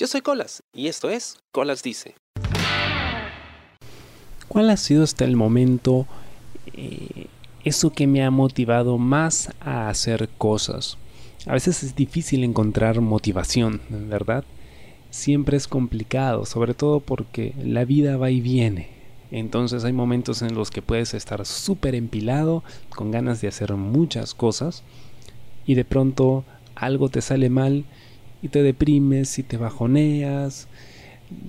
Yo soy Colas y esto es Colas Dice. ¿Cuál ha sido hasta el momento eh, eso que me ha motivado más a hacer cosas? A veces es difícil encontrar motivación, ¿verdad? Siempre es complicado, sobre todo porque la vida va y viene. Entonces hay momentos en los que puedes estar súper empilado, con ganas de hacer muchas cosas, y de pronto algo te sale mal y te deprimes y te bajoneas,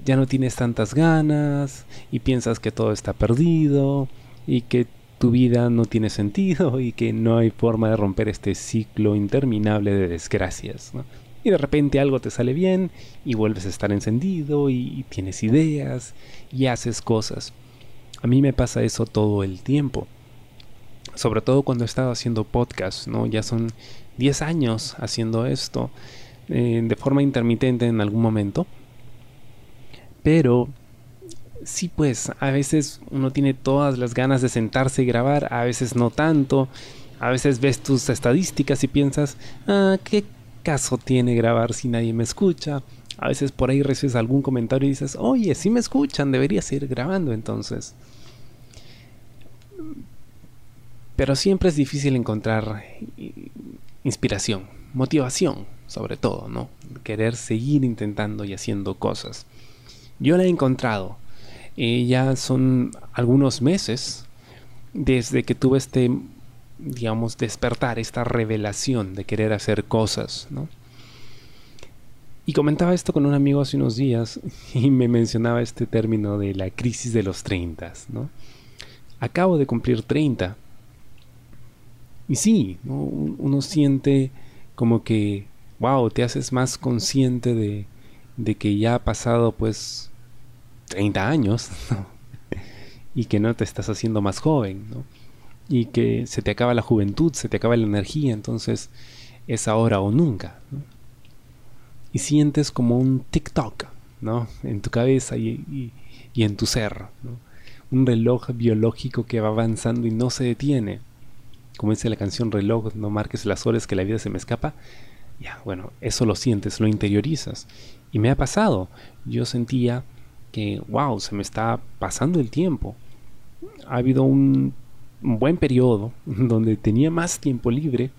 ya no tienes tantas ganas y piensas que todo está perdido y que tu vida no tiene sentido y que no hay forma de romper este ciclo interminable de desgracias. Y de repente algo te sale bien y vuelves a estar encendido y, tienes ideas y haces cosas. A mí me pasa eso todo el tiempo. Sobre todo cuando he estado haciendo podcast, ¿no? Ya son 10 años haciendo esto eh, de forma intermitente en algún momento. Pero sí, pues a veces uno tiene todas las ganas de sentarse y grabar, a veces no tanto. A veces ves tus estadísticas y piensas, ah, ¿qué caso tiene grabar si nadie me escucha? A veces por ahí recibes algún comentario y dices, oye, si me escuchan, debería seguir grabando entonces. Pero siempre es difícil encontrar inspiración, motivación, sobre todo, ¿no? Querer seguir intentando y haciendo cosas. Yo la he encontrado. Eh, ya son algunos meses desde que tuve este, digamos, despertar, esta revelación de querer hacer cosas, ¿no? Y comentaba esto con un amigo hace unos días y me mencionaba este término de la crisis de los 30, ¿no? Acabo de cumplir 30 y sí, uno siente como que, wow, te haces más consciente de, de que ya ha pasado pues 30 años y que no te estás haciendo más joven, ¿no? Y que se te acaba la juventud, se te acaba la energía, entonces es ahora o nunca. Y sientes como un TikTok, ¿no? En tu cabeza y, en tu ser, ¿no? Un reloj biológico que va avanzando y no se detiene como dice la canción reloj, no marques las horas que la vida se me escapa. Bueno, eso lo sientes, lo interiorizas. Y me ha pasado. Yo sentía que, wow, se me está pasando el tiempo. Ha habido un, buen periodo donde tenía más tiempo libre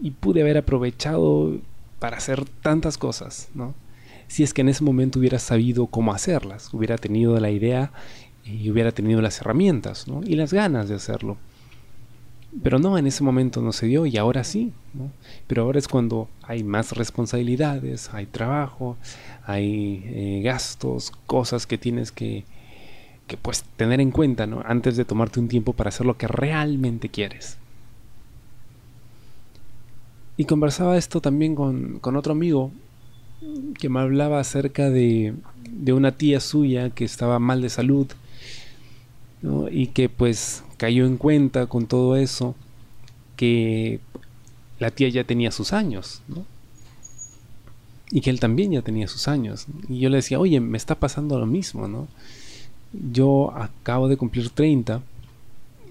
y pude haber aprovechado para hacer tantas cosas, ¿no? Si es que en ese momento hubiera sabido cómo hacerlas, hubiera tenido la idea y hubiera tenido las herramientas, ¿no? Y las ganas de hacerlo. Pero no, en ese momento no se dio y ahora sí. ¿no? Pero ahora es cuando hay más responsabilidades, hay trabajo, hay eh, gastos, cosas que tienes que, que pues, tener en cuenta ¿no? antes de tomarte un tiempo para hacer lo que realmente quieres. Y conversaba esto también con, con otro amigo que me hablaba acerca de, de una tía suya que estaba mal de salud y que pues cayó en cuenta con todo eso que la tía ya tenía sus años, ¿no? Y que él también ya tenía sus años. Y yo le decía, oye, me está pasando lo mismo, ¿no? Yo acabo de cumplir 30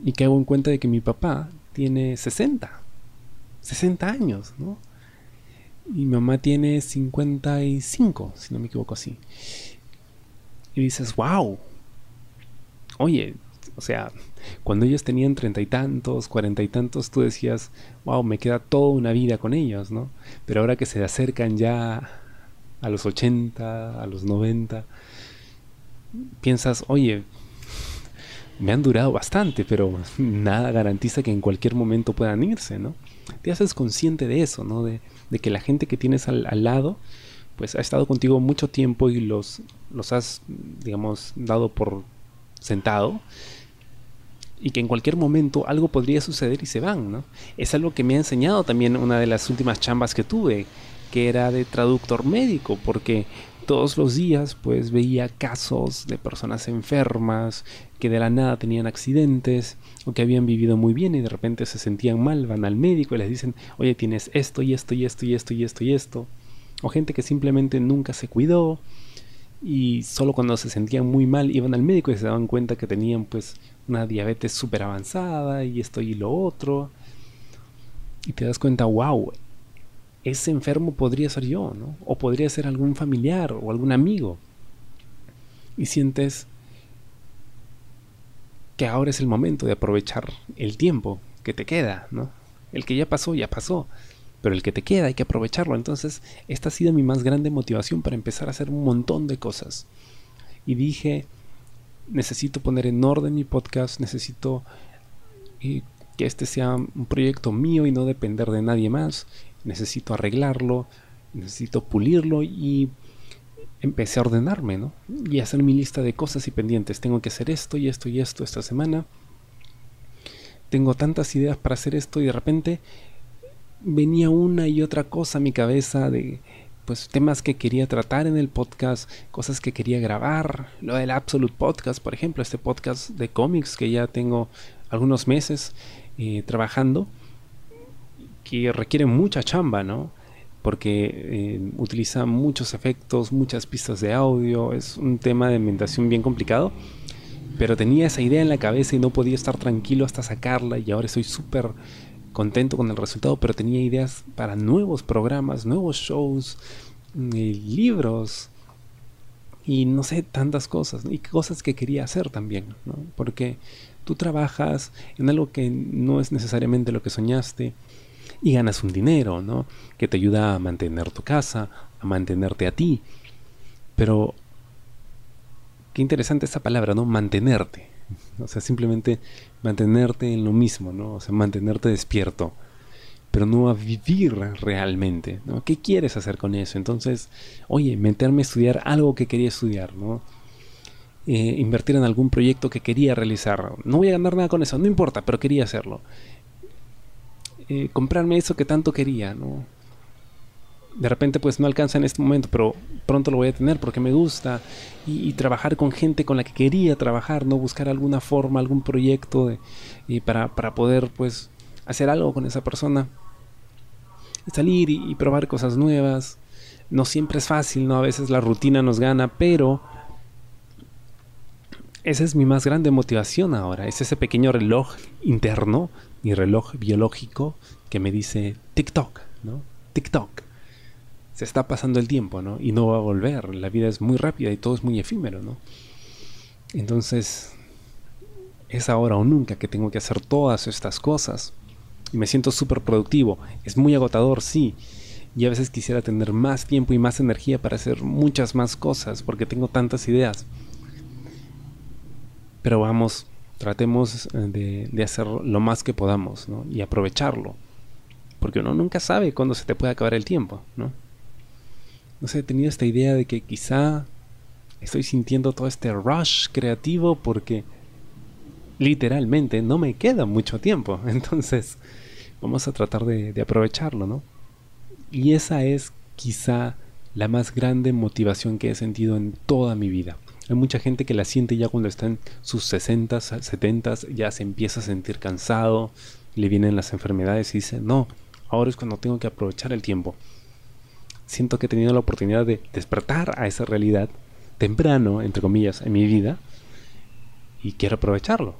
y caigo en cuenta de que mi papá tiene 60. 60 años, ¿no? Y mi mamá tiene 55, si no me equivoco así. Y dices, wow, oye, o sea, cuando ellos tenían treinta y tantos, cuarenta y tantos, tú decías, wow, me queda toda una vida con ellos, ¿no? Pero ahora que se acercan ya a los ochenta, a los noventa, piensas, oye, me han durado bastante, pero nada garantiza que en cualquier momento puedan irse, ¿no? Te haces consciente de eso, ¿no? De, que la gente que tienes al, al, lado, pues ha estado contigo mucho tiempo y los, los has, digamos, dado por sentado y que en cualquier momento algo podría suceder y se van, ¿no? Es algo que me ha enseñado también una de las últimas chambas que tuve, que era de traductor médico, porque todos los días pues veía casos de personas enfermas que de la nada tenían accidentes o que habían vivido muy bien y de repente se sentían mal, van al médico y les dicen, oye, tienes esto y esto y esto y esto y esto y esto. O gente que simplemente nunca se cuidó y solo cuando se sentían muy mal iban al médico y se daban cuenta que tenían pues una diabetes súper avanzada y esto y lo otro. Y te das cuenta, wow, ese enfermo podría ser yo, ¿no? O podría ser algún familiar o algún amigo. Y sientes que ahora es el momento de aprovechar el tiempo que te queda, ¿no? El que ya pasó, ya pasó. Pero el que te queda hay que aprovecharlo. Entonces, esta ha sido mi más grande motivación para empezar a hacer un montón de cosas. Y dije, necesito poner en orden mi podcast, necesito eh, que este sea un proyecto mío y no depender de nadie más. Necesito arreglarlo, necesito pulirlo y empecé a ordenarme, ¿no? Y hacer mi lista de cosas y pendientes. Tengo que hacer esto y esto y esto esta semana. Tengo tantas ideas para hacer esto y de repente venía una y otra cosa a mi cabeza de pues temas que quería tratar en el podcast, cosas que quería grabar, lo del Absolute Podcast, por ejemplo, este podcast de cómics que ya tengo algunos meses eh, trabajando, que requiere mucha chamba, ¿no? Porque eh, utiliza muchos efectos, muchas pistas de audio, es un tema de ambientación bien complicado, pero tenía esa idea en la cabeza y no podía estar tranquilo hasta sacarla y ahora estoy súper contento con el resultado, pero tenía ideas para nuevos programas, nuevos shows, mm, libros y no sé, tantas cosas, y cosas que quería hacer también, ¿no? porque tú trabajas en algo que no es necesariamente lo que soñaste y ganas un dinero, ¿no? que te ayuda a mantener tu casa, a mantenerte a ti, pero qué interesante esa palabra, ¿no? Mantenerte. O sea, simplemente mantenerte en lo mismo, ¿no? O sea, mantenerte despierto, pero no a vivir realmente, ¿no? ¿Qué quieres hacer con eso? Entonces, oye, meterme a estudiar algo que quería estudiar, ¿no? Eh, invertir en algún proyecto que quería realizar. No voy a ganar nada con eso, no importa, pero quería hacerlo. Eh, comprarme eso que tanto quería, ¿no? De repente pues no alcanza en este momento, pero pronto lo voy a tener porque me gusta y, trabajar con gente con la que quería trabajar, no buscar alguna forma, algún proyecto y para, poder pues hacer algo con esa persona, salir y, probar cosas nuevas. No siempre es fácil, ¿no? A veces la rutina nos gana, pero esa es mi más grande motivación ahora, es ese pequeño reloj interno, mi reloj biológico que me dice TikTok, ¿no? TikTok se está pasando el tiempo, ¿no? Y no va a volver. La vida es muy rápida y todo es muy efímero, ¿no? Entonces, es ahora o nunca que tengo que hacer todas estas cosas. Y me siento súper productivo. Es muy agotador, sí. Y a veces quisiera tener más tiempo y más energía para hacer muchas más cosas, porque tengo tantas ideas. Pero vamos, tratemos eh, de, de hacer lo más que podamos, ¿no? Y aprovecharlo. Porque uno nunca sabe cuándo se te puede acabar el tiempo, ¿no? No sé, he tenido esta idea de que quizá estoy sintiendo todo este rush creativo porque literalmente no me queda mucho tiempo. Entonces, vamos a tratar de, aprovecharlo, ¿no? Y esa es quizá la más grande motivación que he sentido en toda mi vida. Hay mucha gente que la siente ya cuando está en sus 60, 70, ya se empieza a sentir cansado, le vienen las enfermedades y dice, no, ahora es cuando tengo que aprovechar el tiempo siento que he tenido la oportunidad de despertar a esa realidad temprano, entre comillas, en mi vida y quiero aprovecharlo.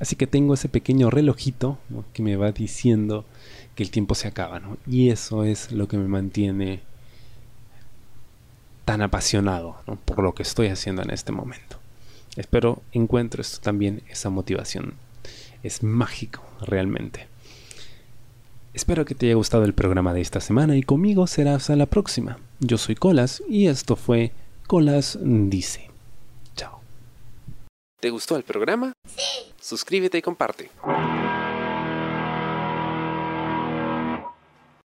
Así que tengo ese pequeño relojito que me va diciendo que el tiempo se acaba, Y eso es lo que me mantiene tan apasionado por lo que estoy haciendo en este momento. Espero encuentres también esa motivación. Es mágico, realmente. Espero que te haya gustado el programa de esta semana y conmigo será hasta la próxima. Yo soy Colas y esto fue Colas Dice. Chao. ¿Te gustó el programa? Sí. Suscríbete y comparte.